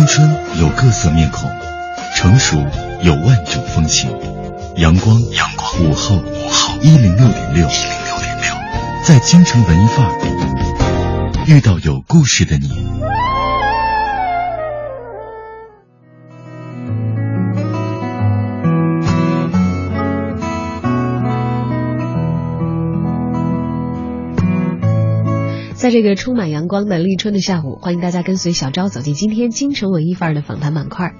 青春有各色面孔，成熟有万种风情。阳光，阳光，午后，午后，一零六点六，一零六点六，在京城文艺范儿遇到有故事的你。在这个充满阳光的立春的下午，欢迎大家跟随小昭走进今天京城文艺范儿的访谈板块。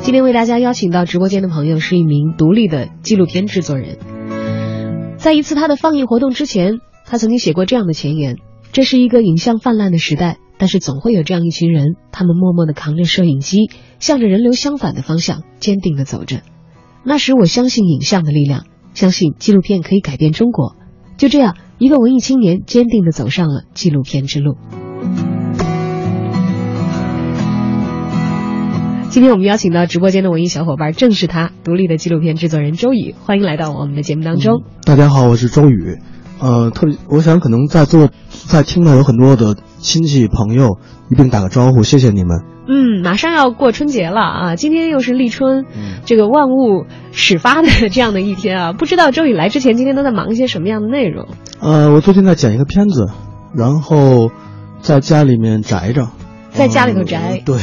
今天为大家邀请到直播间的朋友是一名独立的纪录片制作人。在一次他的放映活动之前，他曾经写过这样的前言：这是一个影像泛滥的时代，但是总会有这样一群人，他们默默地扛着摄影机，向着人流相反的方向坚定地走着。那时我相信影像的力量，相信纪录片可以改变中国。就这样，一个文艺青年坚定地走上了纪录片之路。今天我们邀请到直播间的文艺小伙伴，正是他，独立的纪录片制作人周宇，欢迎来到我们的节目当中。大家好，我是周宇。呃，特别，我想可能在座在听的有很多的亲戚朋友，一并打个招呼，谢谢你们。嗯，马上要过春节了啊，今天又是立春，嗯这个万物始发的这样的一天啊，不知道周宇来之前，今天都在忙一些什么样的内容？呃，我最近在剪一个片子，然后在家里面宅着，在家里头宅嗯对，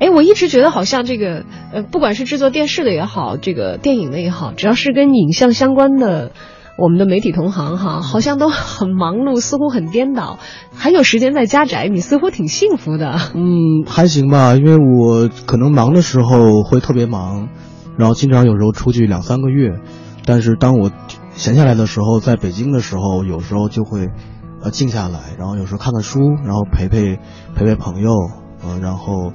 哎，我一直觉得好像这个呃，不管是制作电视的也好，这个电影的也好，只要是跟影像相关的，我们的媒体同行哈，好像都很忙碌，似乎很颠倒，还有时间在家宅，你似乎挺幸福的。嗯，还行吧，因为我可能忙的时候会特别忙，然后经常有时候出去两三个月，但是当我闲下来的时候，在北京的时候，有时候就会呃静下来，然后有时候看看书，然后陪陪陪陪朋友，呃、然后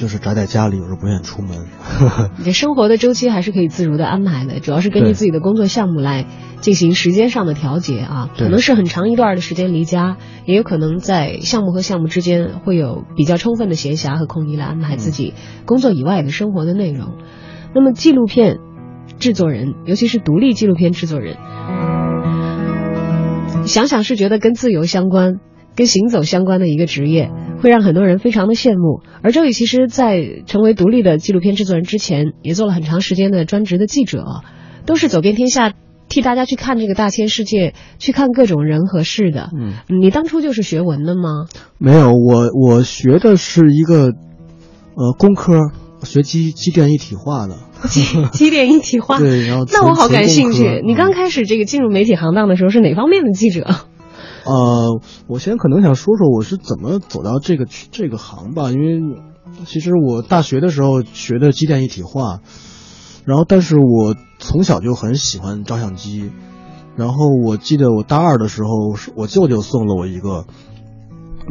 就是宅在家里，有时候不愿意出门。你的生活的周期还是可以自如的安排的，主要是根据自己的工作项目来进行时间上的调节啊。对可能是很长一段的时间离家，也有可能在项目和项目之间会有比较充分的闲暇和空余来安排自己工作以外的生活的内容。那么纪录片制作人，尤其是独立纪录片制作人，想想是觉得跟自由相关、跟行走相关的一个职业，会让很多人非常的羡慕。而周宇其实，在成为独立的纪录片制作人之前，也做了很长时间的专职的记者，都是走遍天下，替大家去看这个大千世界，去看各种人和事的。嗯，你当初就是学文的吗？没有，我我学的是一个呃工科，学机机电一体化的。机机电一体化。对，然后那我好感兴趣。你刚开始这个进入媒体行当的时候是哪方面的记者？呃，我先可能想说说我是怎么走到这个这个行吧，因为其实我大学的时候学的机电一体化，然后但是我从小就很喜欢照相机，然后我记得我大二的时候，我舅舅送了我一个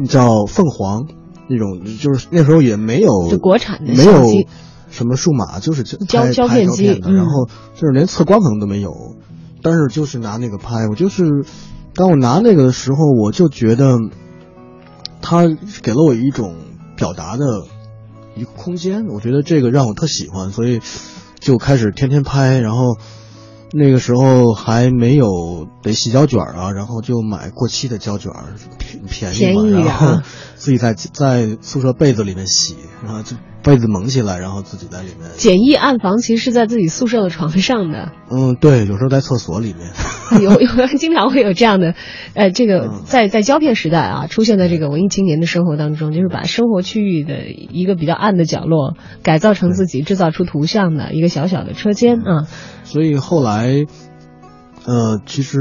叫凤凰那种，就是那时候也没有就国产的没有什么数码，就是就胶胶片机然后就是连测光可能都没有，但是就是拿那个拍，我就是当我拿那个的时候，我就觉得它给了我一种表达的一个空间，我觉得这个让我特喜欢，所以就开始天天拍，然后。那个时候还没有得洗胶卷啊，然后就买过期的胶卷，便便宜嘛，然后啊自己在在宿舍被子里面洗，然后就被子蒙起来，然后自己在里面。简易暗房其实是在自己宿舍的床上的，嗯，对，有时候在厕所里面。有有 经常会有这样的，呃，这个嗯在在胶片时代啊，出现在这个文艺青年的生活当中，就是把生活区域的一个比较暗的角落改造成自己制造出图像的一个小小的车间啊。所以后来，呃，其实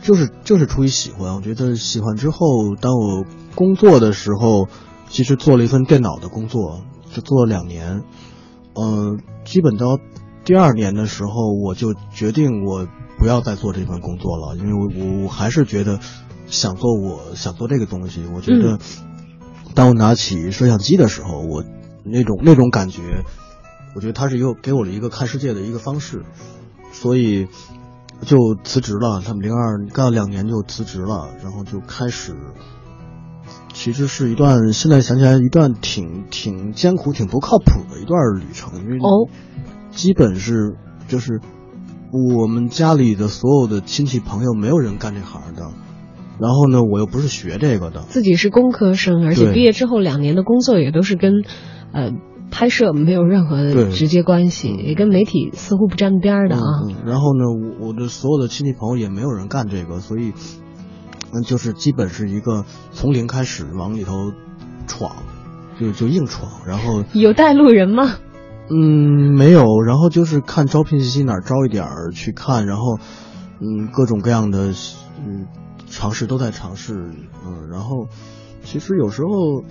就是就是出于喜欢，我觉得喜欢之后，当我工作的时候，其实做了一份电脑的工作，就做了两年，呃，基本到第二年的时候，我就决定我不要再做这份工作了，因为我我我还是觉得想做我想做这个东西，我觉得当我拿起摄像机的时候，我那种那种感觉，我觉得它是一个给我了一个看世界的一个方式，所以就辞职了。他们零二干了两年就辞职了，然后就开始，其实是一段现在想起来一段挺挺艰苦、挺不靠谱的一段旅程，因为哦，基本是就是我们家里的所有的亲戚朋友没有人干这行的，然后呢，我又不是学这个的，自己是工科生，而且毕业之后两年的工作也都是跟呃拍摄没有任何的直接关系，嗯。也跟媒体似乎不沾边的啊。嗯嗯。然后呢，我我的所有的亲戚朋友也没有人干这个，所以嗯，就是基本是一个从零开始往里头闯，就就硬闯，然后 有带路人吗？嗯没有，然后就是看招聘信息哪儿招一点儿去看，然后嗯各种各样的嗯尝试都在尝试，嗯，然后其实有时候。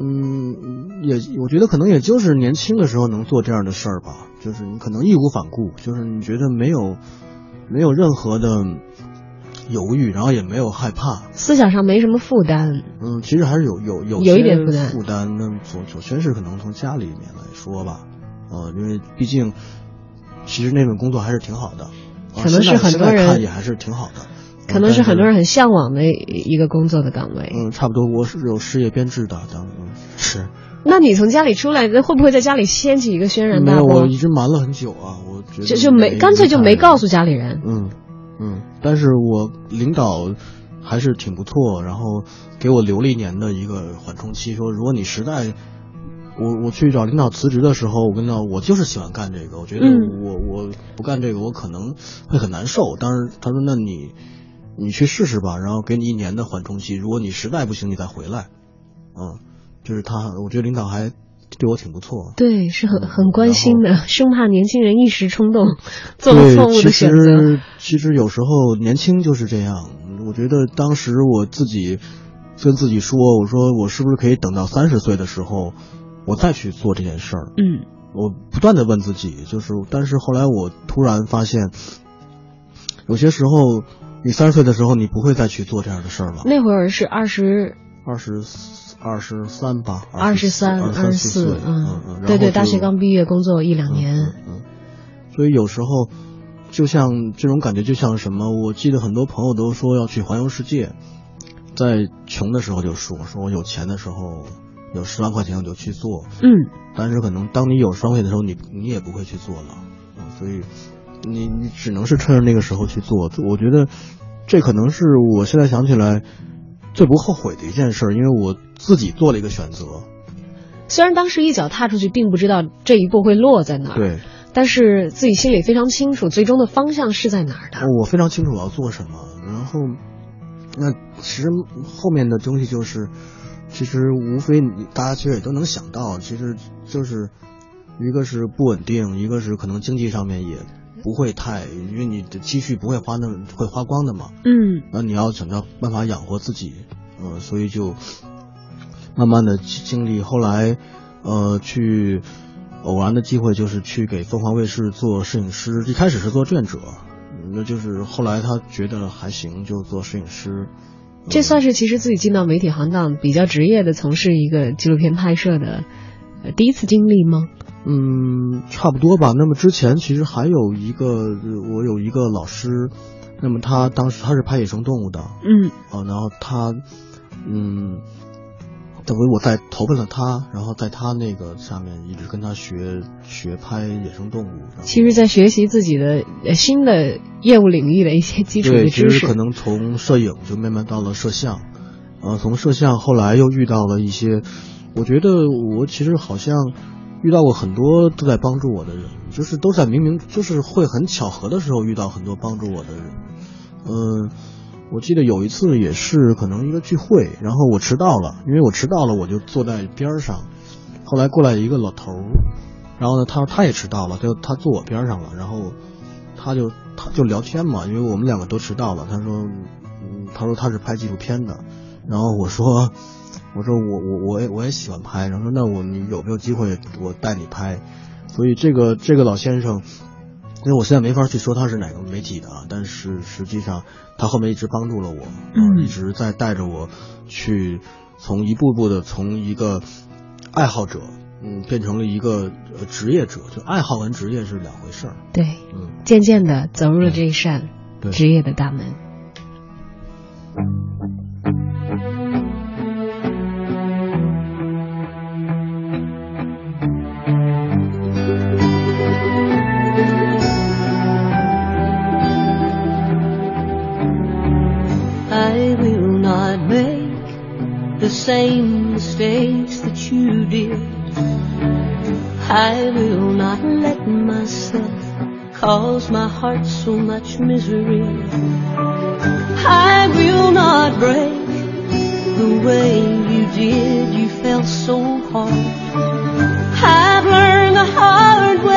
嗯，也我觉得可能也就是年轻的时候能做这样的事儿吧，就是你可能义无反顾，就是你觉得没有没有任何的犹豫，然后也没有害怕，思想上没什么负担，嗯，其实还是有有有有一点负担负担。那首首先是可能从家里面来说吧，呃，因为毕竟其实那份工作还是挺好的，呃可能是很多人看也还是挺好的，可能是很多人很向往的一个工作的岗位。嗯，差不多我是有事业编制的，当嗯是那你从家里出来，那会不会在家里掀起一个轩然没有，大波我？一直瞒了很久啊，我觉得就就没干脆就没告诉家里人。嗯嗯，但是我领导还是挺不错，然后给我留了一年的一个缓冲期，说如果你实在，我我去找领导辞职的时候，我跟领导我就是喜欢干这个，我觉得嗯我、我不干这个我可能会很难受。当时他说那你你去试试吧，然后给你一年的缓冲期，如果你实在不行你再回来，嗯，就是他，我觉得领导还对我挺不错。对，是很嗯很关心的，生怕年轻人一时冲动做，了错误的其选择。实其实有时候年轻就是这样。我觉得当时我自己跟自己说，我说我是不是可以等到三十岁的时候，我再去做这件事儿？嗯，我不断的问自己，就是，但是后来我突然发现，有些时候你三十岁的时候，你不会再去做这样的事儿了。那会儿是二十二十二十三吧，二十三、二二十四，嗯嗯，对对，大学刚毕业，工作一两嗯年。嗯嗯，所以有时候就像这种感觉，就像什么？我记得很多朋友都说要去环游世界，在穷的时候就说，说我有钱的时候有十万块钱我就去做，嗯，但是可能当你有十万块钱的时候，你你也不会去做了，嗯所以你你只能是趁着那个时候去做。我觉得这可能是我现在想起来最不后悔的一件事，因为我自己做了一个选择。虽然当时一脚踏出去，并不知道这一步会落在哪儿，对，但是自己心里非常清楚，最终的方向是在哪儿的。我非常清楚我要做什么，然后，那其实后面的东西就是，其实无非大家其实也都能想到，其实就是一个是不稳定，一个是可能经济上面也不会太，因为你的积蓄不会花那会花光的嘛，嗯，那你要想到办法养活自己，呃、所以就慢慢的经历，后来呃去偶然的机会就是去给凤凰卫视做摄影师，一开始是做志愿者，嗯那就是后来他觉得还行，就做摄影师。这算是其实自己进到媒体行当比较职业的从事一个纪录片拍摄的呃第一次经历吗？嗯，差不多吧。那么之前其实还有一个，呃我有一个老师，那么他当时他是拍野生动物的，嗯，啊，然后他，嗯，等于我在投奔了他，然后在他那个下面一直跟他学学拍野生动物。其实，在学习自己的呃新的业务领域的一些基础的对，其知识。实可能从摄影就慢慢到了摄像，呃，从摄像后来又遇到了一些，我觉得我其实好像遇到过很多都在帮助我的人，就是都在明明就是会很巧合的时候遇到很多帮助我的人，嗯、我记得有一次也是可能一个聚会，然后我迟到了，因为我迟到了，我就坐在边上，后来过来一个老头儿，然后呢，他说他也迟到了，就他坐我边上了，然后他就他就聊天嘛，因为我们两个都迟到了，他说，嗯，他说他是拍纪录片的，然后我说，我说我我我也我也喜欢拍，然后说那我你有没有机会我带你拍，所以这个这个老先生。因为我现在没法去说他是哪个媒体的啊，但是实际上他后面一直帮助了我，嗯一直在带着我去从一步步的从一个爱好者，嗯，变成了一个呃职业者，就爱好跟职业是两回事儿。对，嗯，渐渐的走入了这一扇职业的大门。Same mistakes that you did. I will not let myself cause my heart so much misery. I will not break the way you did. You felt so hard. I've learned the hard way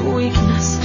weakness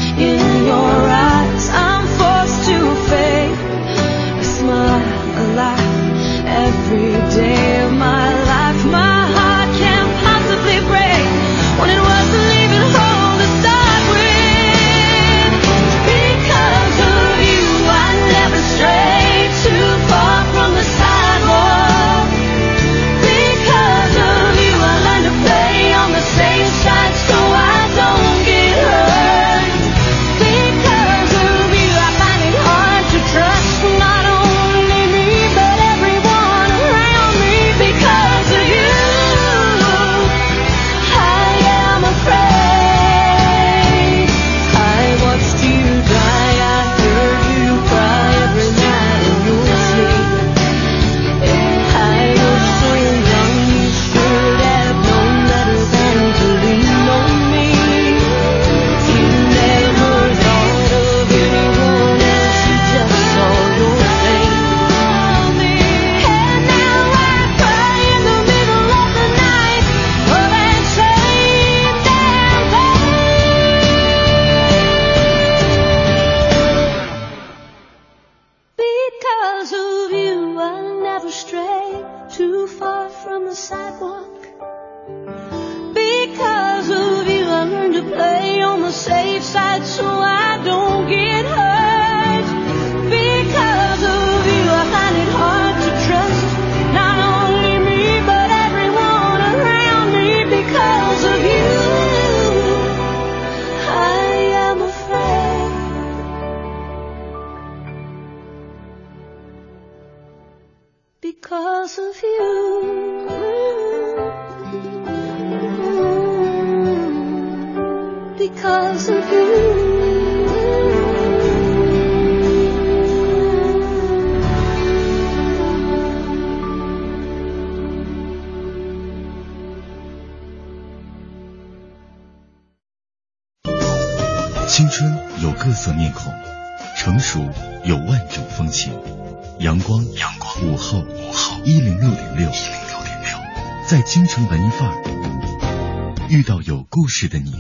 的你。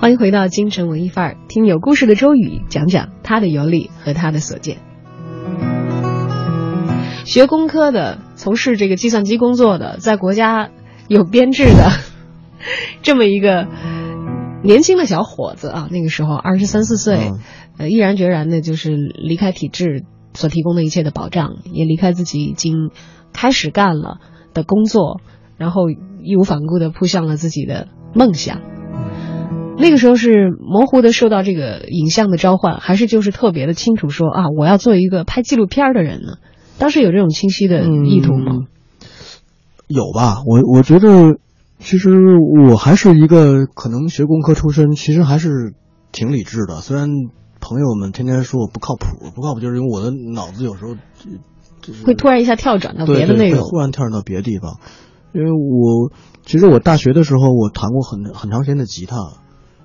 欢迎回到京城文艺范儿，听有故事的周宇讲讲他的游历和他的所见。学工科的，从事这个计算机工作的，在国家有编制的这么一个年轻的小伙子啊，那个时候二十三四岁，嗯呃，毅然决然的就是离开体制所提供的一切的保障，也离开自己已经开始干了的工作，然后义无反顾的扑向了自己的梦想。那个时候是模糊的受到这个影像的召唤，还是就是特别的清楚说啊，我要做一个拍纪录片的人呢？当时有这种清晰的意图吗？有吧，我我觉得，其实我还是一个可能学工科出身，其实还是挺理智的。虽然朋友们天天说我不靠谱，不靠谱就是因为我的脑子有时候就就是会突然一下跳转到别的内容。忽然跳转到别的地方。因为我其实我大学的时候我弹过很很长时间的吉他，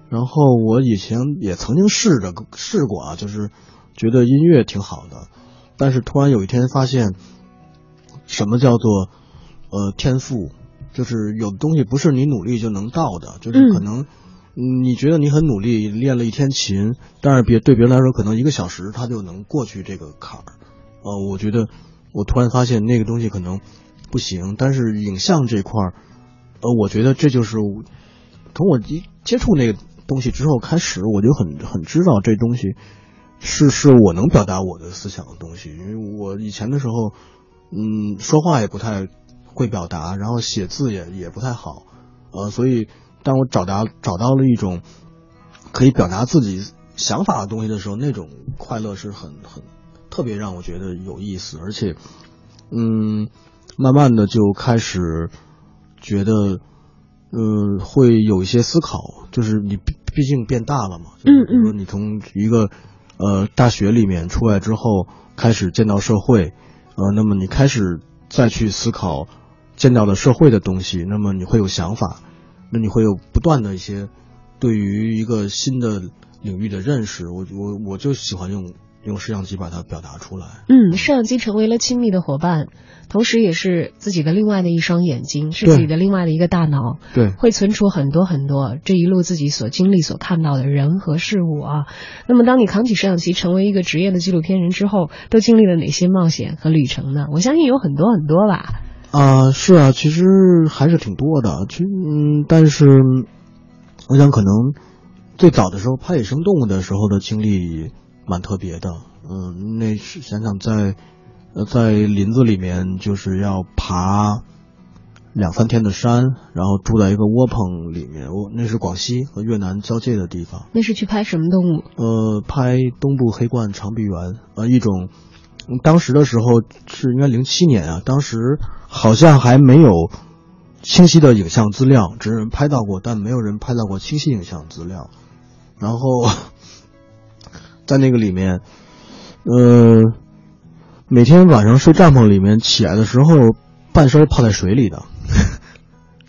然后我以前也曾经试着试过啊，就是觉得音乐挺好的，但是突然有一天发现，什么叫做呃天赋？就是有的东西不是你努力就能到的，就是可能。嗯你觉得你很努力练了一天琴，但是别对别人来说，可能一个小时他就能过去这个坎儿。呃，我觉得我突然发现那个东西可能不行，但是影像这块儿，呃，我觉得这就是从我一接触那个东西之后开始，我就很很知道这东西是是我能表达我的思想的东西，因为我以前的时候，嗯，说话也不太会表达，然后写字也也不太好，呃，所以当我找到找到了一种可以表达自己想法的东西的时候，那种快乐是很很特别让我觉得有意思，而且，嗯，慢慢的就开始觉得，呃，会有一些思考，就是你毕毕竟变大了嘛，就是比如说你从一个呃大学里面出来之后，开始见到社会，呃，那么你开始再去思考见到的社会的东西，那么你会有想法，那你会有不断的一些对于一个新的领域的认识，我我我就喜欢用用摄像机把它表达出来。嗯，摄像机成为了亲密的伙伴，同时也是自己的另外的一双眼睛，是自己的另外的一个大脑，对，会存储很多很多这一路自己所经历、所看到的人和事物啊。那么，当你扛起摄像机，成为一个职业的纪录片人之后，都经历了哪些冒险和旅程呢？我相信有很多很多吧。啊、是啊，其实还是挺多的。其实，嗯，但是我想可能最早的时候拍野生动物的时候的经历蛮特别的。嗯，那是想想在呃在林子里面就是要爬两三天的山，然后住在一个窝棚里面。我那是广西和越南交界的地方。那是去拍什么动物？呃，拍东部黑冠长臂猿，呃，一种，嗯当时的时候是应该零七年啊，当时好像还没有清晰的影像资料，只有人拍到过，但没有人拍到过清晰影像资料。然后在那个里面，呃，每天晚上睡帐篷里面，起来的时候半身泡在水里的，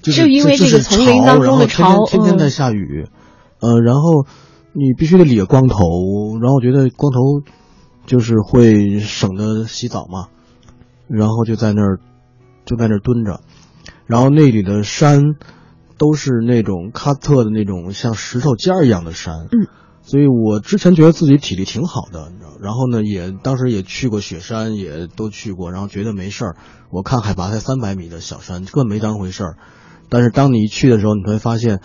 就是就因为这个就是丛林当中的潮然后天天天天在下雨，呃，然后你必须得理个光头，然后我觉得光头就是会省得洗澡嘛，然后就在那儿就在那儿蹲着，然后那里的山都是那种喀特的那种像石头尖儿一样的山，嗯，所以我之前觉得自己体力挺好的，你知道，然后呢也当时也去过雪山，也都去过，然后觉得没事儿，我看海拔才三百米的小山，根本没当回事儿，但是当你一去的时候，你会发现，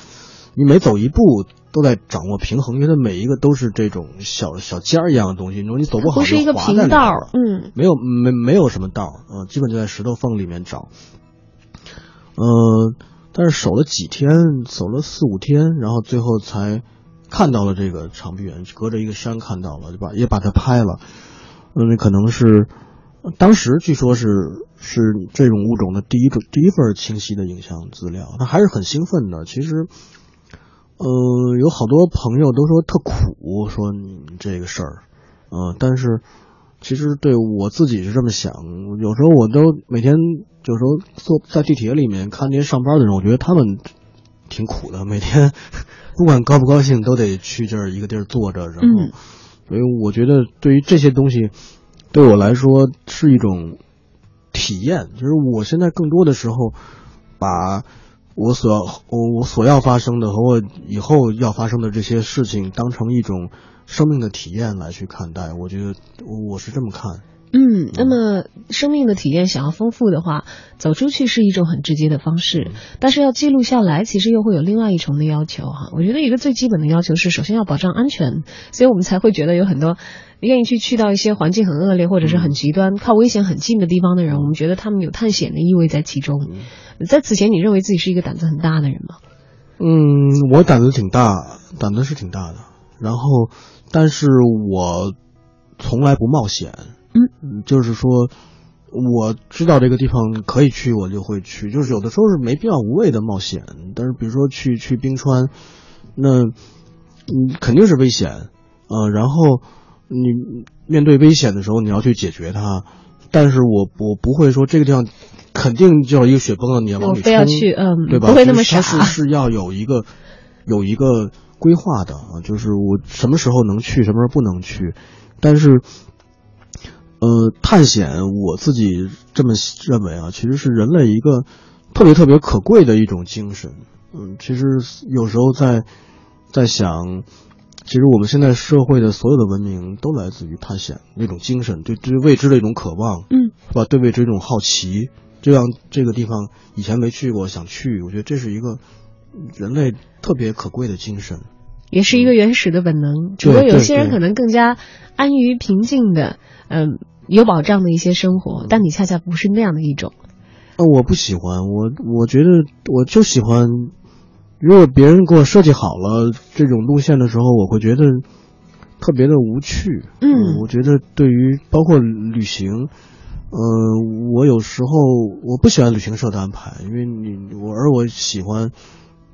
你每走一步都在掌握平衡，因为它每一个都是这种小小尖儿一样的东西，你说你走不好不是一个平道了，嗯，没有没没有什么道儿，呃，基本就在石头缝里面找。呃，但是守了几天，走了四五天，然后最后才看到了这个长臂猿，隔着一个山看到了，就把也把它拍了。嗯，那可能是当时据说是是这种物种的第一种第一份清晰的影像资料，他还是很兴奋的。其实，呃，有好多朋友都说特苦，说你这个事儿，呃，但是其实对我自己是这么想，有时候我都每天有时候坐在地铁里面看那些上班的人，我觉得他们挺苦的，每天不管高不高兴都得去这儿一个地儿坐着，然后，嗯所以我觉得对于这些东西，对我来说是一种体验，就是我现在更多的时候把。我所要我我所要发生的和我以后要发生的这些事情，当成一种生命的体验来去看待，我觉得我是这么看。嗯，那么生命的体验想要丰富的话，走出去是一种很直接的方式，但是要记录下来，其实又会有另外一重的要求哈。我觉得一个最基本的要求是，首先要保障安全，所以我们才会觉得有很多愿意去去到一些环境很恶劣或者是很极端、靠危险很近的地方的人，我们觉得他们有探险的意味在其中。在此前，你认为自己是一个胆子很大的人吗？嗯，我胆子挺大，胆子是挺大的。然后，但是我从来不冒险。嗯，就是说，我知道这个地方可以去，我就会去。就是有的时候是没必要无谓的冒险。但是比如说去去冰川，那嗯，肯定是危险，呃，然后你面对危险的时候，你要去解决它，但是我我不会说这个地方肯定就要一个雪崩了，你要往里我非要冲去嗯对吧？不会那么傻是是要有一个有一个规划的啊，就是我什么时候能去，什么时候不能去，但是。呃，探险我自己这么认为啊，其实是人类一个特别特别可贵的一种精神。嗯，其实有时候在在想，其实我们现在社会的所有的文明都来自于探险那种精神，对对未知的一种渴望，嗯，是吧？对未知一种好奇，就像这个地方以前没去过，想去，我觉得这是一个人类特别可贵的精神。也是一个原始的本能，只不过有些人可能更加安于平静的，嗯、有保障的一些生活，但你恰恰不是那样的一种。呃，我不喜欢，我我觉得我就喜欢，如果别人给我设计好了这种路线的时候，我会觉得特别的无趣。嗯我觉得对于包括旅行，呃，我有时候我不喜欢旅行社的安排，因为你我而我喜欢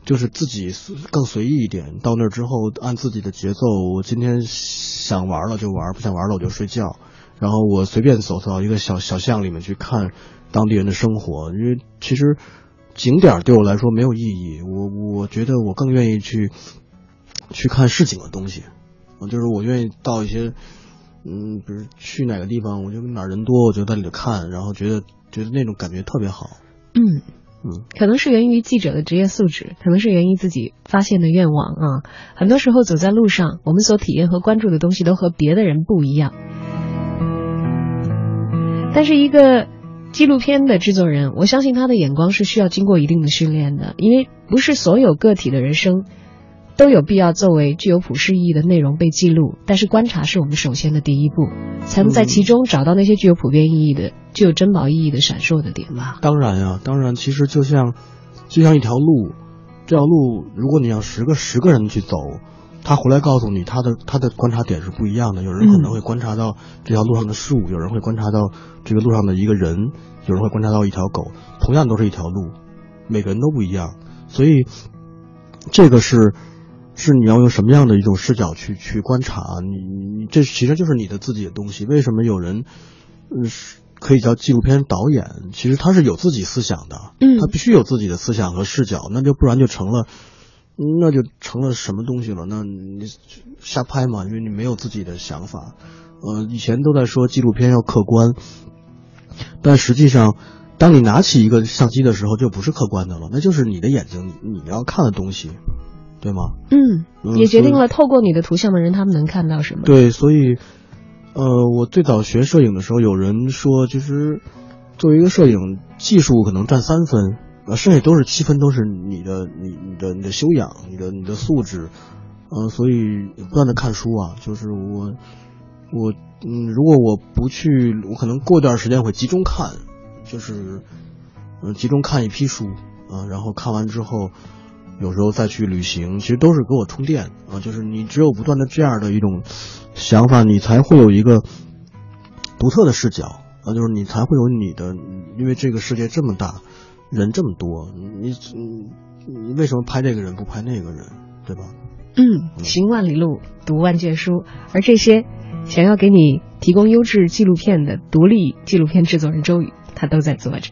就是自己更随意一点，到那儿之后按自己的节奏，我今天想玩了就玩，不想玩了我就睡觉。然后我随便走到一个小小巷里面去看当地人的生活，因为其实景点对我来说没有意义，我我觉得我更愿意去去看市井的东西，就是我愿意到一些，嗯，比如去哪个地方，我就哪人多，我就在里头看，然后觉得觉得那种感觉特别好，嗯。可能是源于记者的职业素质，可能是源于自己发现的愿望啊。很多时候走在路上，我们所体验和关注的东西都和别的人不一样。但是一个纪录片的制作人，我相信他的眼光是需要经过一定的训练的，因为不是所有个体的人生都有必要作为具有普世意义的内容被记录。但是观察是我们首先的第一步，才能在其中找到那些具有普遍意义的、具有珍宝意义的闪烁的点吧。当然呀，当然，其实就像就像一条路，这条路如果你让十个十个人去走，他回来告诉你他的他的观察点是不一样的。有人可能会观察到这条路上的树，有人会观察到这个路上的一个人，有人会观察到一条狗，同样都是一条路，每个人都不一样。所以这个是是你要用什么样的一种视角去去观察你你你这其实就是你的自己的东西。为什么有人嗯是可以叫纪录片导演？其实他是有自己思想的，嗯他必须有自己的思想和视角，那就不然就成了。那就成了什么东西了？那你瞎拍嘛，因为你没有自己的想法。呃，以前都在说纪录片要客观，但实际上，当你拿起一个相机的时候，就不是客观的了，那就是你的眼睛，你你要看的东西，对吗？嗯，嗯也决定了透过你的图像的人，他们能看到什么。对，所以，呃，我最早学摄影的时候，有人说，其实作为一个摄影技术可能占三分，呃，剩下都是七分，都是你的、你、你的、你的修养、你的、你的素质，呃，所以不断的看书啊，就是我，我，嗯，如果我不去，我可能过一段时间会集中看，就是，嗯、集中看一批书，啊、然后看完之后。有时候再去旅行，其实都是给我充电啊。就是你只有不断的这样的一种想法，你才会有一个独特的视角啊，就是你才会有你的，因为这个世界这么大，人这么多，你你你为什么拍这个人不拍那个人，对吧？嗯，行万里路，读万卷书，而这些想要给你提供优质纪录片的独立纪录片制作人周宇，他都在做着。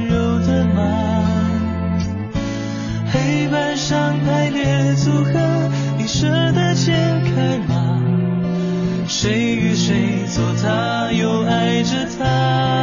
上排列组合，你舍得解开吗？谁与谁做他，又爱着他？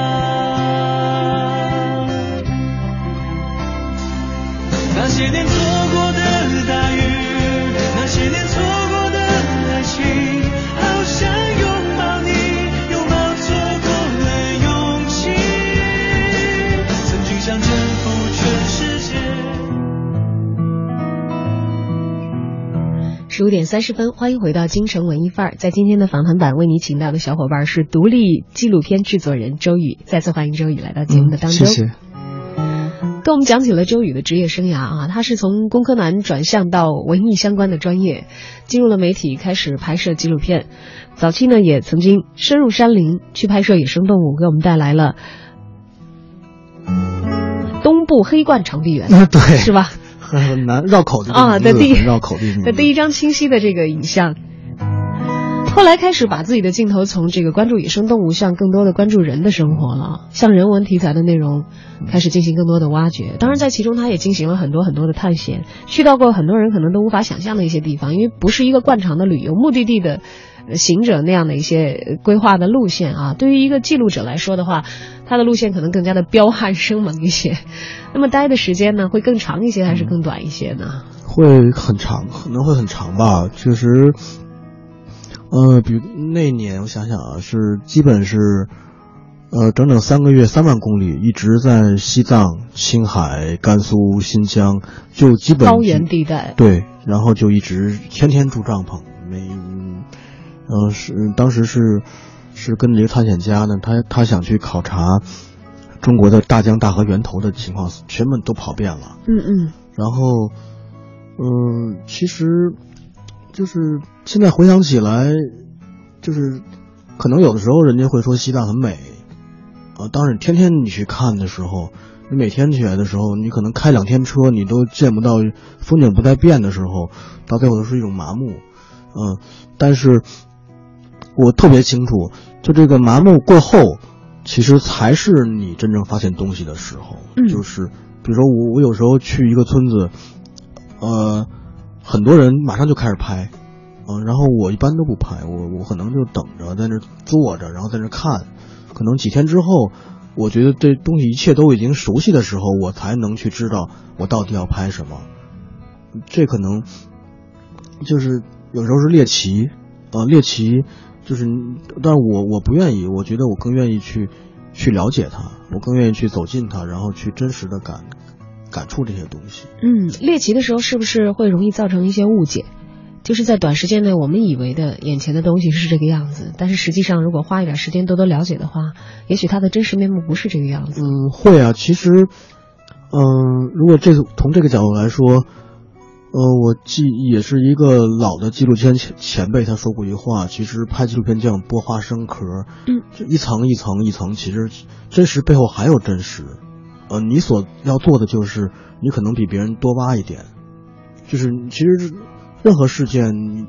十五点三十分，欢迎回到京城文艺范儿。在今天的访谈版，为你请到的小伙伴是独立纪录片制作人周宇。再次欢迎周宇来到节目的当中。嗯谢谢。跟我们讲起了周宇的职业生涯啊，他是从工科男转向到文艺相关的专业，进入了媒体，开始拍摄纪录片。早期呢，也曾经深入山林去拍摄野生动物，给我们带来了东部黑冠长臂猿，对，是吧？很 难绕口的啊，的第一绕口的名字的第一张清晰的这个影像。后来开始把自己的镜头从这个关注野生动物，向更多的关注人的生活了，向人文题材的内容开始进行更多的挖掘。当然，在其中他也进行了很多很多的探险，去到过很多人可能都无法想象的一些地方，因为不是一个惯常的旅游目的地的呃行者那样的一些呃规划的路线啊。对于一个记录者来说的话，他的路线可能更加的彪悍生猛一些。那么待的时间呢，会更长一些还是更短一些呢？会很长，可能会很长吧。确实，呃，比如那年我想想啊，是基本是，呃，整整三个月，三万公里，一直在西藏、青海、甘肃、新疆，就基本高原地带。对，然后就一直天天住帐篷，每，呃，是当时是是跟着一个探险家呢，他他想去考察中国的大江大河源头的情况，全部都跑遍了。嗯嗯。然后，嗯，其实就是现在回想起来，就是可能有的时候人家会说西藏很美，啊，当然天天你去看的时候，你每天起来的时候，你可能开两天车，你都见不到风景不再变的时候，到最后都是一种麻木，嗯，但是我特别清楚，就这个麻木过后，其实才是你真正发现东西的时候，嗯。就是比如说我我有时候去一个村子，呃，很多人马上就开始拍，嗯、然后我一般都不拍，我我可能就等着在那坐着，然后在那看，可能几天之后，我觉得这东西一切都已经熟悉的时候，我才能去知道我到底要拍什么，这可能就是有时候是猎奇，呃，猎奇就是，但是我我不愿意，我觉得我更愿意去去了解它，我更愿意去走近它，然后去真实的感感触这些东西。嗯，猎奇的时候是不是会容易造成一些误解？就是在短时间内，我们以为的眼前的东西是这个样子，但是实际上，如果花一点时间多多了解的话，也许它的真实面目不是这个样子。嗯，会啊，其实，嗯、如果这个从这个角度来说，呃，我记也是一个老的纪录片前前辈，他说过一句话，其实拍纪录片就像剥花生壳，嗯，就一层一层一层，其实真实背后还有真实，呃，你所要做的就是你可能比别人多挖一点，就是其实任何事件，你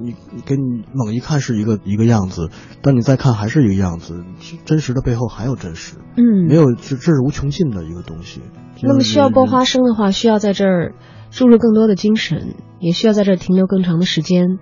你你给你猛一看是一个一个样子，但你再看还是一个样子，真实的背后还有真实，嗯，没有这这是无穷尽的一个东西。那么需要剥花。生的话，需要在这儿注入更多的精神，也需要在这儿停留更长的时间。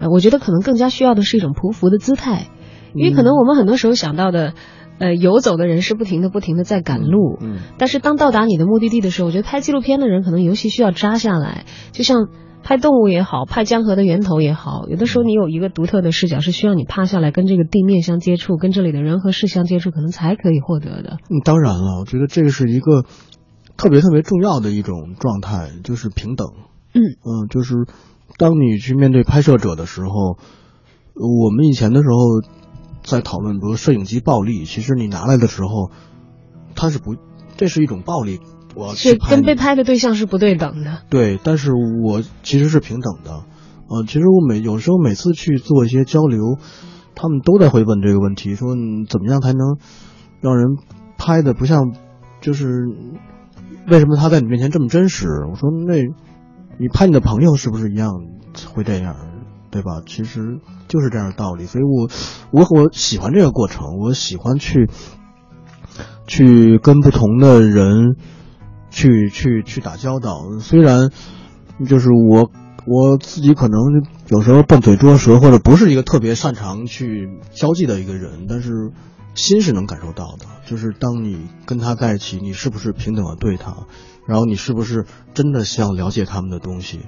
呃，我觉得可能更加需要的是一种匍匐的姿态，因为可能我们很多时候想到的，呃，游走的人是不停的、不停的在赶路，嗯，但是当到达你的目的地的时候，我觉得拍纪录片的人可能尤其需要扎下来，就像拍动物也好，拍江河的源头也好，有的时候你有一个独特的视角，是需要你趴下来跟这个地面相接触，跟这里的人和事相接触，可能才可以获得的。嗯，当然了，我觉得这个是一个特别特别重要的一种状态，就是平等。嗯嗯，就是当你去面对拍摄者的时候，呃我们以前的时候在讨论，比如摄影机暴力，其实你拿来的时候，它是不，这是一种暴力，我要是跟被拍的对象是不对等的。对，但是我其实是平等的，呃，其实我每有时候每次去做一些交流，他们都在会问这个问题，说怎么样才能让人拍的不像，就是为什么他在你面前这么真实？我说那你拍你的朋友是不是一样会这样，对吧？其实就是这样的道理。所以我我我喜欢这个过程，我喜欢去去跟不同的人去去去打交道。虽然就是我我自己可能有时候笨嘴拙舌，或者不是一个特别擅长去交际的一个人，但是心是能感受到的。就是当你跟他在一起，你是不是平等的对他？然后你是不是真的想了解他们的东西？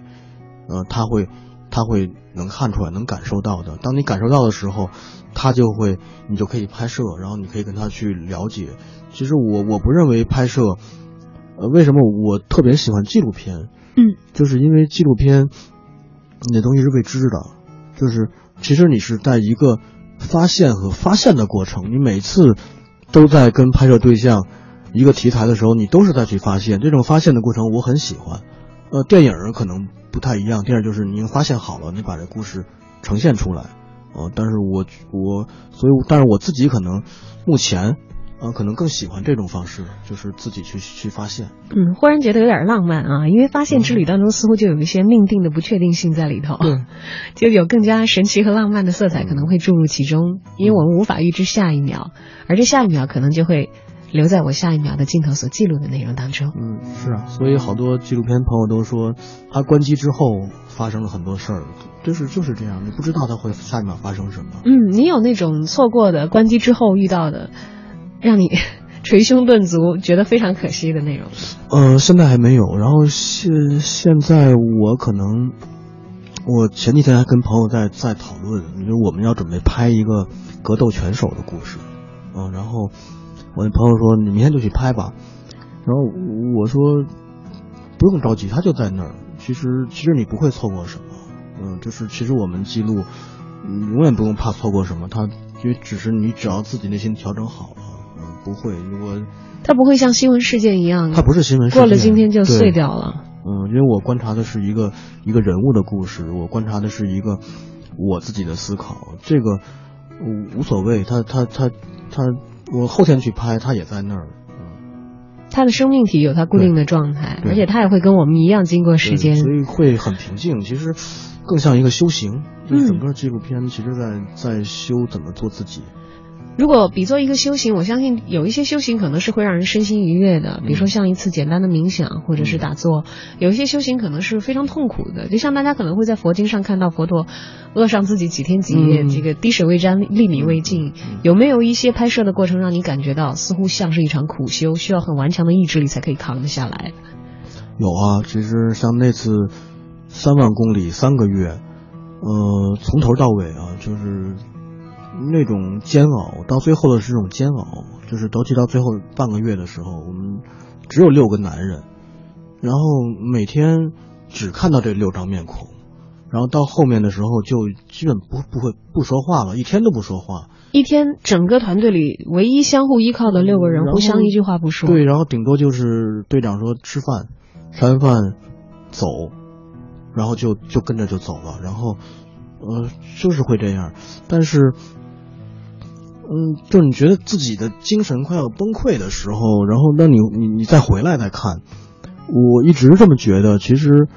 呃，他会，他会能看出来，能感受到的。当你感受到的时候，他就会，你就可以拍摄，然后你可以跟他去了解。其实我我不认为拍摄，呃，为什么我特别喜欢纪录片？嗯，就是因为纪录片，你的东西是未知的，就是其实你是在一个发现和发现的过程，你每次都在跟拍摄对象。一个题材的时候，你都是在去发现这种发现的过程，我很喜欢。呃，电影可能不太一样，电影就是你发现好了，你把这故事呈现出来。呃，但是我我所以，但是我自己可能目前呃可能更喜欢这种方式，就是自己去去发现。嗯，忽然觉得有点浪漫啊，因为发现之旅当中似乎就有一些命定的不确定性在里头，对，就有更加神奇和浪漫的色彩可能会注入其中，因为我们无法预知下一秒，而这下一秒可能就会。留在我下一秒的镜头所记录的内容当中。嗯，是啊，所以好多纪录片朋友都说，他关机之后发生了很多事儿，就是就是这样，你不知道他会下一秒发生什么。嗯，你有那种错过的关机之后遇到的，让你 捶胸顿足，觉得非常可惜的内容？呃，现在还没有。然后现现在我可能，我前几天还跟朋友在在讨论，就是我们要准备拍一个格斗拳手的故事，嗯，然后。我那朋友说：“你明天就去拍吧。”然后我说：“不用着急，他就在那儿。其实，其实你不会错过什么。嗯，就是其实我们记录，永远不用怕错过什么。他因为只是你只要自己内心调整好了，不会。我他不会像新闻事件一样，他不是新闻事件，过了今天就碎掉了。嗯，因为我观察的是一个一个人物的故事，我观察的是一个我自己的思考。这个无无所谓，他他他他。”我后天去拍，他也在那儿。他的生命体有他固定的状态，而且他也会跟我们一样经过时间，所以会很平静。其实更像一个修行，就是整个纪录片其实在在修怎么做自己。如果比作一个修行，我相信有一些修行可能是会让人身心愉悦的，比如说像一次简单的冥想或者是打坐；有一些修行可能是非常痛苦的，就像大家可能会在佛经上看到佛陀饿上自己几天几夜，这个滴水未沾，粒米未进。有没有一些拍摄的过程让你感觉到似乎像是一场苦修，需要很顽强的意志力才可以扛得下来？有啊，其实像那次三万公里三个月，呃，从头到尾啊，就是。那种煎熬，到最后的是这种煎熬，就是尤其到最后半个月的时候，我们只有六个男人，然后每天只看到这六张面孔，然后到后面的时候就基本不不会不说话了，一天都不说话。一天，整个团队里唯一相互依靠的六个人，互相一句话不说。对，然后顶多就是队长说吃饭，吃完饭走，然后就就跟着就走了，然后呃就是会这样，但是。嗯，就你觉得自己的精神快要崩溃的时候，然后那你你你再回来再看，我一直这么觉得，其实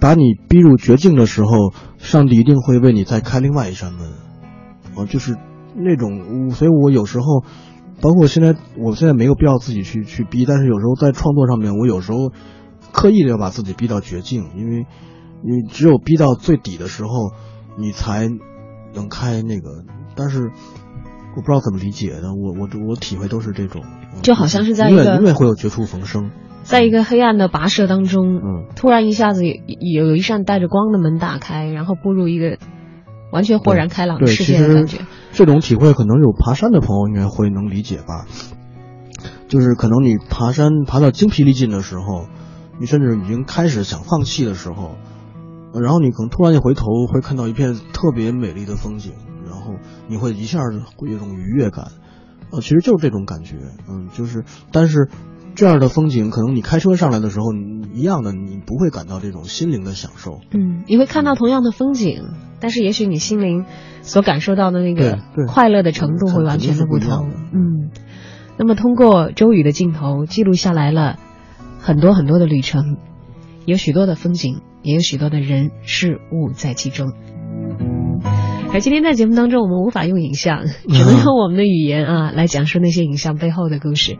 把你逼入绝境的时候，上帝一定会为你再开另外一扇门，啊，就是那种，所以我有时候，包括现在，我现在没有必要自己去去逼，但是有时候在创作上面，我有时候刻意的要把自己逼到绝境，因为你只有逼到最底的时候，你才能开那个，但是。我不知道怎么理解的，我我我体会都是这种，就好像是在一个永远会有绝处逢生，在一个黑暗的跋涉当中，嗯，突然一下子有有一扇带着光的门打开，然后步入一个完全豁然开朗的世界的感觉。这种体会可能有爬山的朋友应该会能理解吧，就是可能你爬山爬到精疲力尽的时候，你甚至已经开始想放弃的时候，然后你可能突然一回头会看到一片特别美丽的风景。然后你会一下子会有一种愉悦感，呃，其实就是这种感觉，嗯，就是，但是这样的风景，可能你开车上来的时候，一样的，你不会感到这种心灵的享受。嗯，你会看到同样的风景，但是也许你心灵所感受到的那个快乐的程度会完全的不同。嗯，那么通过周宇的镜头记录下来了很多很多的旅程。有许多的风景，也有许多的人事物在其中。而今天在节目当中，我们无法用影像，只能用我们的语言啊来讲述那些影像背后的故事。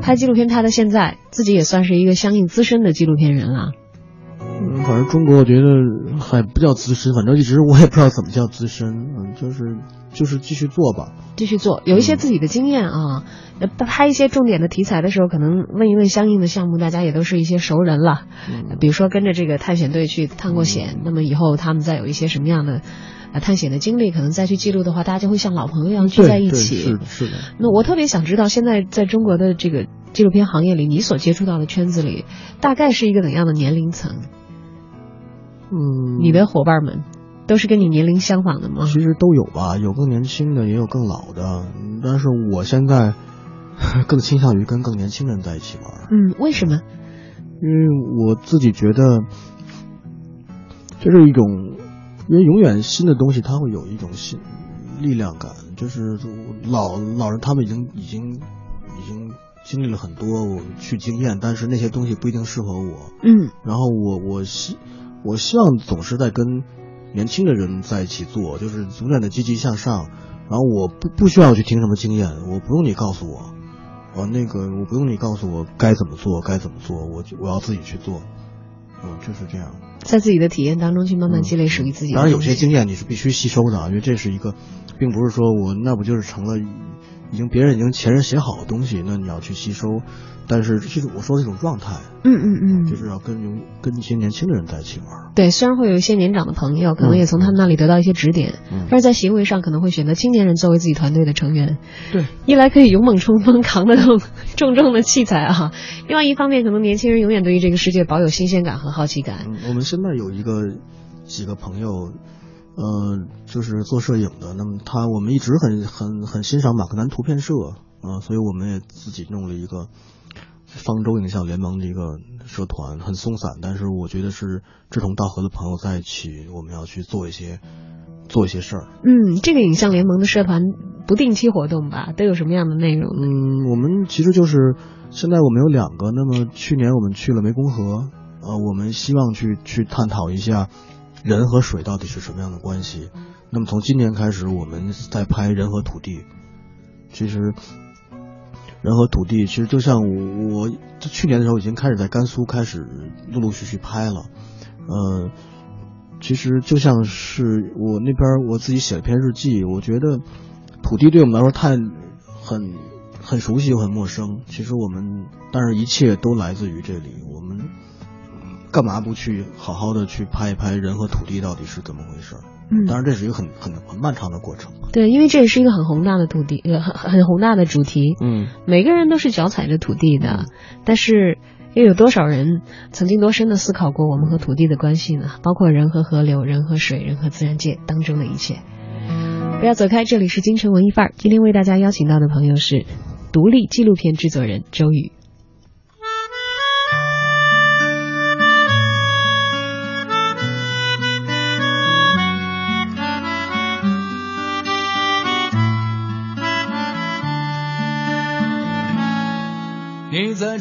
拍纪录片拍到现在，自己也算是一个相应资深的纪录片人了。嗯，反正中国我觉得还不叫资深，反正一直我也不知道怎么叫资深，嗯，就是就是继续做吧。继续做，有一些自己的经验啊。呃拍一些重点的题材的时候，可能问一问相应的项目，大家也都是一些熟人了。嗯比如说跟着这个探险队去探过险，那么以后他们再有一些什么样的啊探险的经历，可能再去记录的话，大家就会像老朋友一样聚在一起。是的是的。那我特别想知道，现在在中国的这个纪录片行业里，你所接触到的圈子里，大概是一个怎样的年龄层？嗯，你的伙伴们都是跟你年龄相仿的吗？其实都有吧，有更年轻的，也有更老的。但是我现在 更倾向于跟更年轻人在一起玩，嗯，为什么？因为我自己觉得这是一种，因为永远新的东西它会有一种新力量感，就是老老人他们已经已经已经经历了很多我去经验，但是那些东西不一定适合我。嗯然后我我希我希望总是在跟年轻的人在一起做，就是永远的积极向上。然后我不不需要去听什么经验，我不用你告诉我，我那个我不用你告诉我该怎么做该怎么做，我就我要自己去做，嗯，就是这样。在自己的体验当中去慢慢积累属于自己的当然有些经验你是必须吸收的啊，因为这是一个，并不是说我那不就是成了已经别人已经前人写好的东西，那你要去吸收。但是这是我说的一种状态，嗯嗯嗯，就是要跟跟一些年轻的人在一起玩。对，虽然会有一些年长的朋友，可能嗯也从他们那里得到一些指点，嗯但是在行为上可能会选择青年人作为自己团队的成员。对，一来可以勇猛冲锋，扛得动重重的器材啊；另外一方面，可能年轻人永远对于这个世界保有新鲜感和好奇感。嗯，我们现在有一个几个朋友，呃，就是做摄影的。那么他我们一直很很很欣赏马克南图片社啊、所以我们也自己弄了一个方舟影像联盟的一个社团，很松散，但是我觉得是志同道合的朋友在一起，我们要去做一些做一些事儿。嗯，这个影像联盟的社团不定期活动吧，都有什么样的内容？嗯，我们其实就是现在我们有两个，那么去年我们去了湄公河，呃，我们希望去去探讨一下人和水到底是什么样的关系。那么从今年开始，我们在拍人和土地。其实，人和土地其实就像我我去年的时候已经开始在甘肃开始陆陆续续拍了，呃，其实就像是我那边我自己写了篇日记，我觉得土地对我们来说太很很熟悉又很陌生。其实我们，但是一切都来自于这里。我们干嘛不去好好的去拍一拍人和土地到底是怎么回事？嗯当然这是一个很很很漫长的过程。对，因为这也是一个很宏大的土地，呃，很很宏大的主题。嗯，每个人都是脚踩着土地的，但是又有多少人曾经多深的思考过我们和土地的关系呢？包括人和河流、人和水、人和自然界当中的一切。不要走开，这里是京城文艺范儿。今天为大家邀请到的朋友是独立纪录片制作人周宇。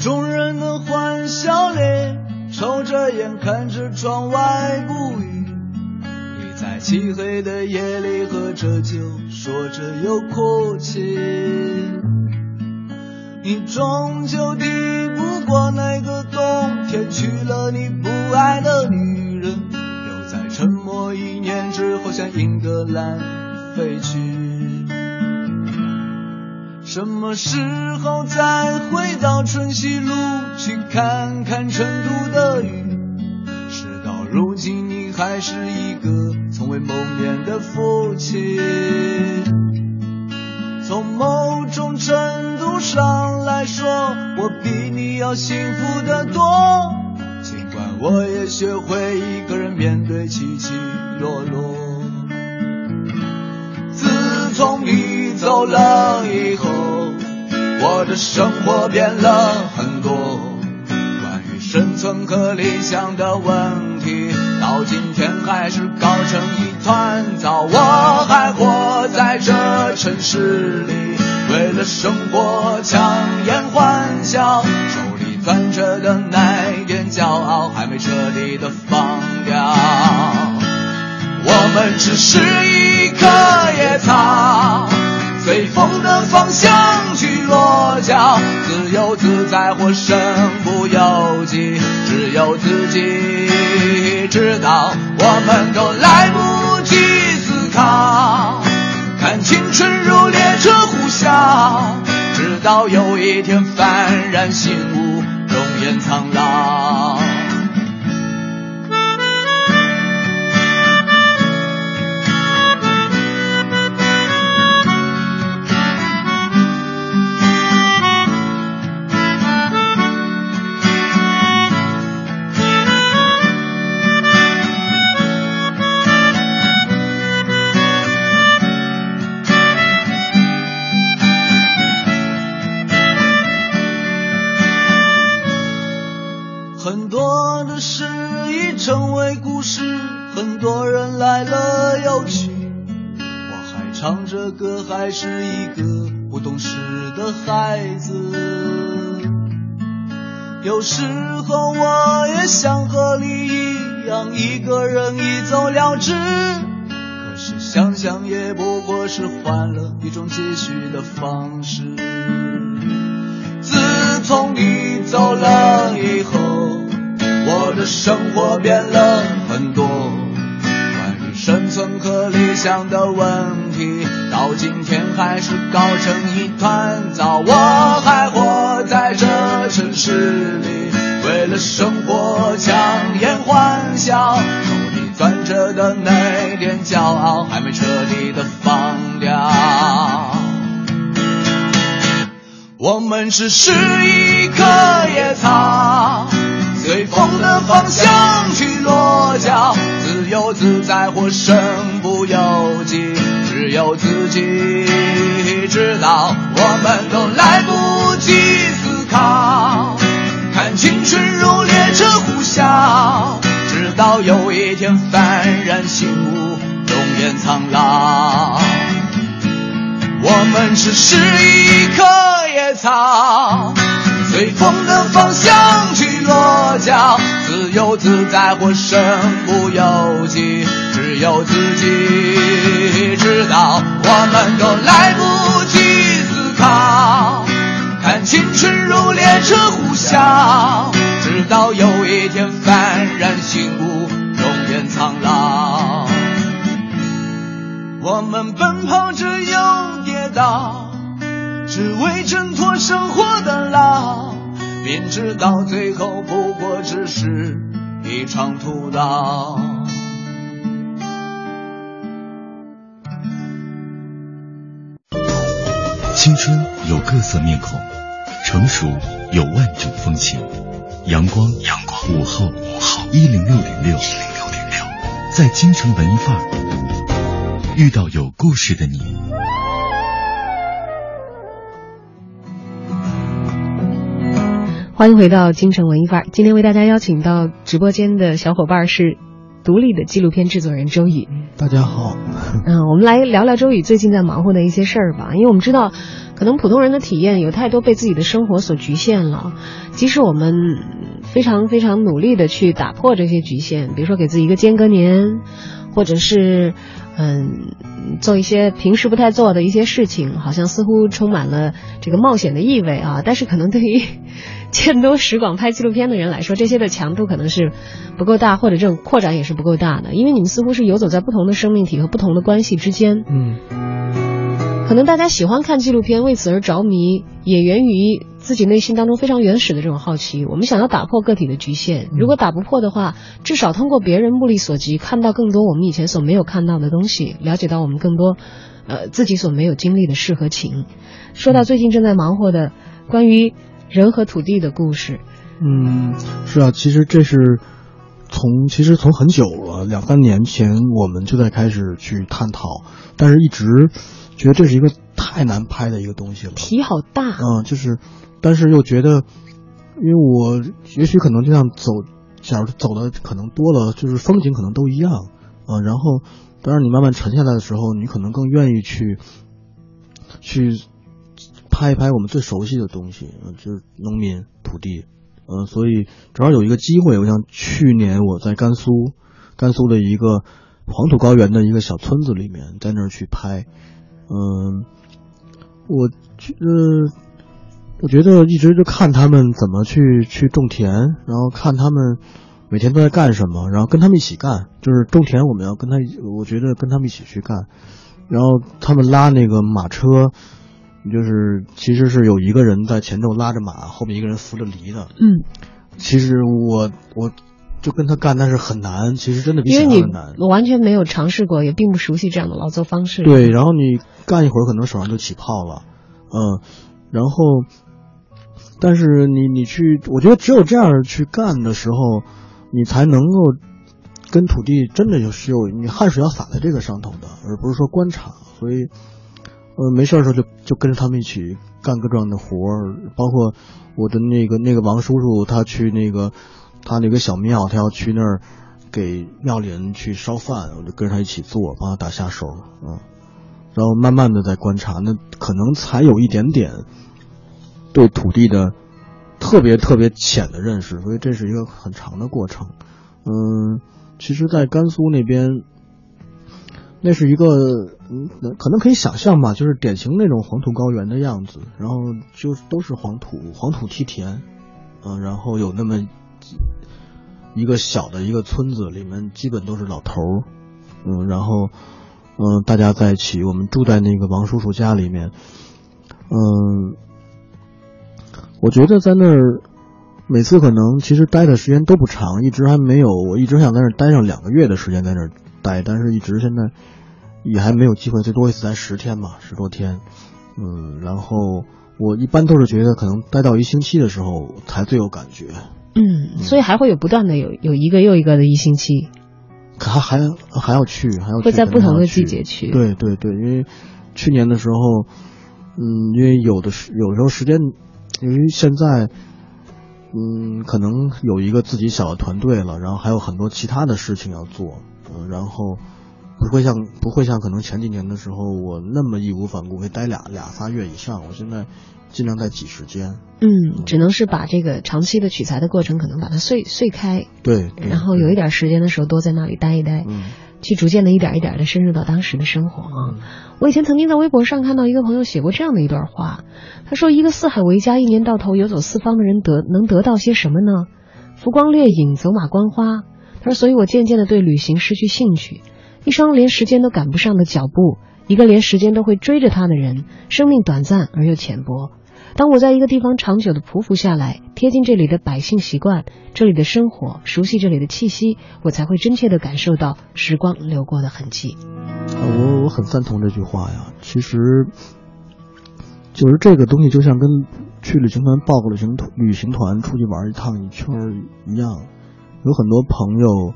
众人的欢笑里，抽着烟看着窗外不语。你在漆黑的夜里喝着酒，说着又哭泣。你终究抵不过那个冬天，娶了你不爱的女人，又在沉默一年之后向英格兰飞去。什么时候再回到春熙路去看看成都的雨？事到如今，你还是一个从未谋面的父亲。从某种程度上来说，我比你要幸福得多。尽管我也学会一个人面对起起落落。自从你走了以后，我的生活变了很多。关于生存和理想的问题，到今天还是搞成一团糟。我还活在这城市里，为了生活强颜欢笑，手里攥着的那点骄傲还没彻底的放掉。我们只是一棵野草，随风的方向去落脚，自由自在或身不由己，只有自己知道。我们都来不及思考，看青春如列车呼啸，直到有一天幡然醒悟，容颜苍老。人来了又去。我还唱着歌，还是一个不懂事的孩子。有时候我也想和你一样，一个人一走了之。可是想想也不过是换了一种继续的方式。自从你走了以后，我的生活变了很多。想的问题，到今天还是搞成一团糟。我还活在这城市里，为了生活强颜欢笑，手里攥着的那点骄傲还没彻底的放掉。我们只是一棵野草，随风的方向去落脚，由自在或身不由己，只有自己知道。我们都来不及思考，看青春如列车呼啸，直到有一天幡然醒悟，容颜苍老。我们只是一棵野草，随风的方向去落脚，自由自在或身不由己，只有自己知道。我们都来不及思考，看青春如列车呼啸，直到有一天只为挣脱生活的牢，明知道最后不过只是一场徒劳。青春有各色面孔，成熟有万种风情。阳光，阳光，午后，午后，一零六点六，一零六点六，在京城文艺范儿遇到有故事的你。欢迎回到京城文艺范儿。今天为大家邀请到直播间的小伙伴是独立的纪录片制作人周宇。大家好，嗯，我们来聊聊周宇最近在忙活的一些事儿吧。因为我们知道，可能普通人的体验有太多被自己的生活所局限了。即使我们非常非常努力的去打破这些局限，比如说给自己一个间隔年，或者是嗯做一些平时不太做的一些事情，好像似乎充满了这个冒险的意味啊。但是可能对于见多识广拍纪录片的人来说，这些的强度可能是不够大，或者这种扩展也是不够大的，因为你们似乎是游走在不同的生命体和不同的关系之间。嗯，可能大家喜欢看纪录片，为此而着迷，也源于自己内心当中非常原始的这种好奇。我们想要打破个体的局限，如果打不破的话，至少通过别人目力所及，看到更多我们以前所没有看到的东西，了解到我们更多，呃，自己所没有经历的事和情。说到最近正在忙活的关于人和土地的故事，嗯，是啊，其实这是从其实从很久了，两三年前我们就在开始去探讨，但是一直觉得这是一个太难拍的一个东西了。题好大，嗯，就是，但是又觉得，因为我也许可能这样走，假如走的可能多了，就是风景可能都一样，啊，然后，当然你慢慢沉下来的时候，你可能更愿意去，去拍一拍我们最熟悉的东西，嗯就是农民土地，嗯，所以正好有一个机会，我想去年我在甘肃，甘肃的一个黄土高原的一个小村子里面，在那儿去拍，嗯、我觉得，我觉得一直就看他们怎么去去种田，然后看他们每天都在干什么，然后跟他们一起干，就是种田我们要跟他，我觉得跟他们一起去干，然后他们拉那个马车，就是其实是有一个人在前头拉着马，后面一个人扶着犁的。嗯，其实我我就跟他干，但是很难，其实真的比想象的难。完全没有尝试过，也并不熟悉这样的劳作方式。对，然后你干一会儿，可能手上就起泡了，嗯，然后，但是你你去，我觉得只有这样去干的时候，你才能够跟土地真的就是有你汗水要洒在这个上头的，而不是说观察。所以，呃，没事儿的时候就就跟着他们一起干各种各样的活儿，包括我的那个那个王叔叔，他去那个他那个小庙，他要去那儿给庙里人去烧饭，我就跟着他一起做，帮他打下手，嗯，然后慢慢的在观察，那可能才有一点点对土地的特别特别浅的认识，所以这是一个很长的过程。嗯，其实，在甘肃那边，那是一个，嗯，可能可以想象吧，就是典型那种黄土高原的样子，然后就都是黄土，黄土梯田，嗯、然后有那么几一个小的一个村子，里面基本都是老头儿，嗯，然后，嗯、大家在一起，我们住在那个王叔叔家里面，嗯，我觉得在那儿每次可能其实待的时间都不长，一直还没有，我一直想在那儿待上两个月的时间在那儿待，但是一直现在也还没有机会，最多一次待十天吧，十多天，嗯，然后我一般都是觉得可能待到一星期的时候才最有感觉，嗯，所以还会有不断的有有一个又一个的一星期，可还还还要去，还要去会在不同的季节去。对对对，因为去年的时候，嗯，因为有的时有时候时间，因为现在，嗯，可能有一个自己小的团队了，然后还有很多其他的事情要做，嗯，然后不会像不会像可能前几年的时候我那么义无反顾，会待俩俩仨月以上。我现在尽量在挤时间，嗯，只能是把这个长期的取材的过程，可能把它碎碎开，对，对然后有一点时间的时候多在那里待一待，嗯去逐渐的一点一点的深入到当时的生活啊。我以前曾经在微博上看到一个朋友写过这样的一段话，他说：“一个四海为家、一年到头游走四方的人得能得到些什么呢？浮光掠影、走马观花。”他说：“所以我渐渐的对旅行失去兴趣，一双连时间都赶不上的脚步，一个连时间都会追着他的人，生命短暂而又浅薄。”当我在一个地方长久的匍匐下来，贴近这里的百姓习惯，这里的生活，熟悉这里的气息，我才会真切地感受到时光流过的痕迹。我我很赞同这句话呀。其实，就是这个东西，就像跟去旅行团报个旅行团旅行团出去玩一趟一圈一样。有很多朋友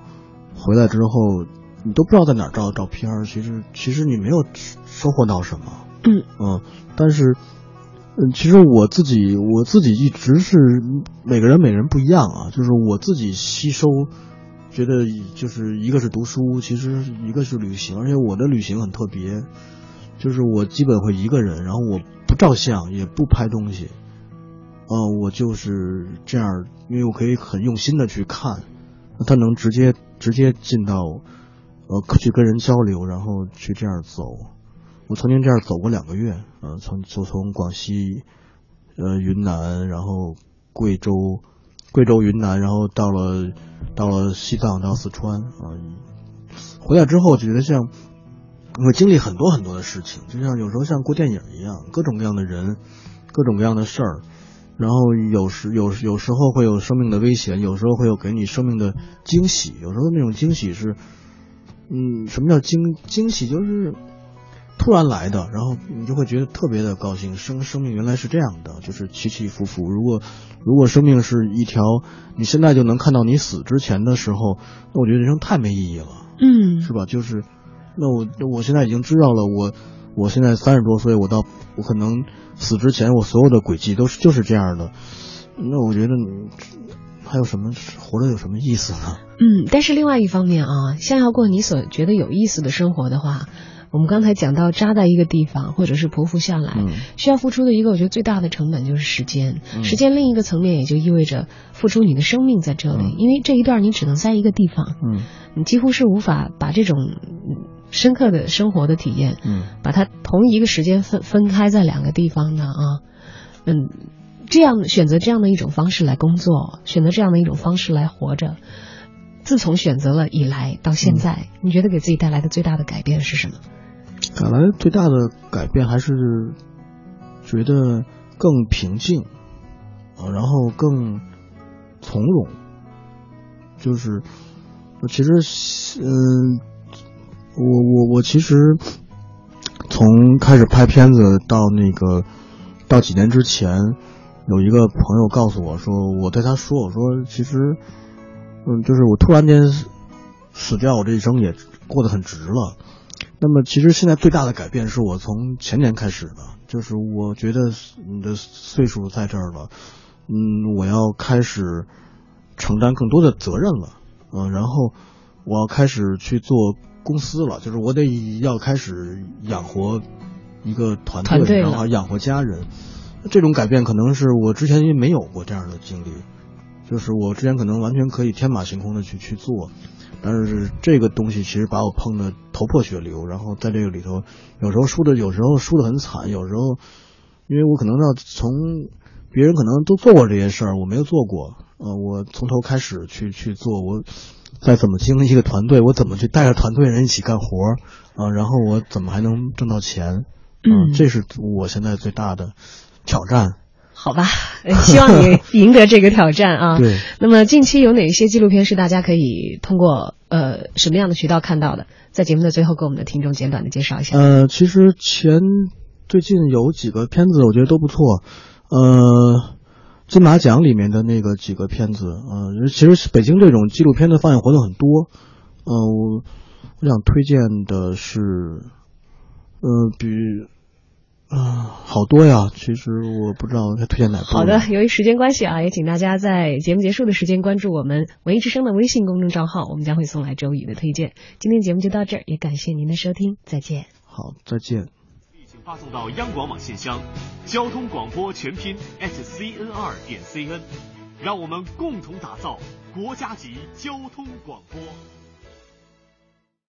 回来之后，你都不知道在哪儿照的照片儿。其实，其实你没有收获到什么。嗯嗯，但是，嗯，其实我自己我自己一直是每个人每个人不一样啊，就是我自己吸收。觉得就是一个是读书，其实一个是旅行，而且我的旅行很特别，就是我基本会一个人，然后我不照相，也不拍东西，嗯，我就是这样，因为我可以很用心的去看，他能直接直接进到，呃，去跟人交流，然后去这样走。我曾经这样走过两个月，呃，从就从广西，呃，云南，然后贵州。贵州、云南，然后到了到了西藏，到四川啊，回来之后觉得像我经历很多很多的事情，就像有时候像过电影一样，各种各样的人，各种各样的事儿，然后有时有有时候会有生命的危险，有时候会有给你生命的惊喜，有时候那种惊喜是，嗯，什么叫惊惊喜？就是突然来的，然后你就会觉得特别的高兴，生生命原来是这样的，就是起起伏伏。如果如果生命是一条你现在就能看到你死之前的时候，那我觉得人生太没意义了，嗯，是吧？就是，那我我现在已经知道了，我我现在三十多岁，我到我可能死之前，我所有的轨迹都是就是这样的，那我觉得你还有什么活着有什么意思呢？嗯，但是另外一方面啊，想要过你所觉得有意思的生活的话。我们刚才讲到扎在一个地方，或者是匍匐下来，嗯需要付出的一个我觉得最大的成本就是时间。嗯时间另一个层面也就意味着付出你的生命在这里，嗯因为这一段你只能在一个地方，嗯你几乎是无法把这种嗯深刻的生活的体验，嗯把它同一个时间分分开在两个地方的啊，嗯，这样选择这样的一种方式来工作，选择这样的一种方式来活着。自从选择了以来到现在，你觉得给自己带来的最大的改变是什么？带来最大的改变还是觉得更平静，啊，然后更从容。就是，其实，嗯，我我我其实从开始拍片子到那个到几年之前，有一个朋友告诉我说，我对他说，我说其实，嗯，就是我突然间死掉，我这一生也过得很值了。那么其实现在最大的改变是我从前年开始的，就是我觉得你的岁数在这儿了，嗯，我要开始承担更多的责任了，嗯、然后我要开始去做公司了，就是我得要开始养活一个团队，团队然后养活家人。这种改变可能是我之前因为没有过这样的经历，就是我之前可能完全可以天马行空的去去做，但是这个东西其实把我碰得头破血流，然后在这个里头，有时候输的，有时候输的很惨，有时候因为我可能要从别人可能都做过这些事儿，我没有做过，呃，我从头开始去去做，我再怎么经营一个团队，我怎么去带着团队人一起干活儿啊、然后我怎么还能挣到钱？嗯这是我现在最大的挑战。好吧，呃 希望你赢得这个挑战啊。对。那么近期有哪些纪录片是大家可以通过呃什么样的渠道看到的？在节目的最后，给我们的听众简短的介绍一下。呃，其实前最近有几个片子，我觉得都不错。呃，金马奖里面的那个几个片子，呃，其实北京这种纪录片的放映活动很多。呃，我我想推荐的是，呃，比啊、好多呀。其实我不知道该推荐哪部。好的，由于时间关系啊，也请大家在节目结束的时间关注我们文艺之声的微信公众账号，我们将会送来周宇的推荐。今天节目就到这儿，也感谢您的收听，再见。好，再见。请发送到央广网信箱，交通广播全拼 s c n 二点 c n，让我们共同打造国家级交通广播。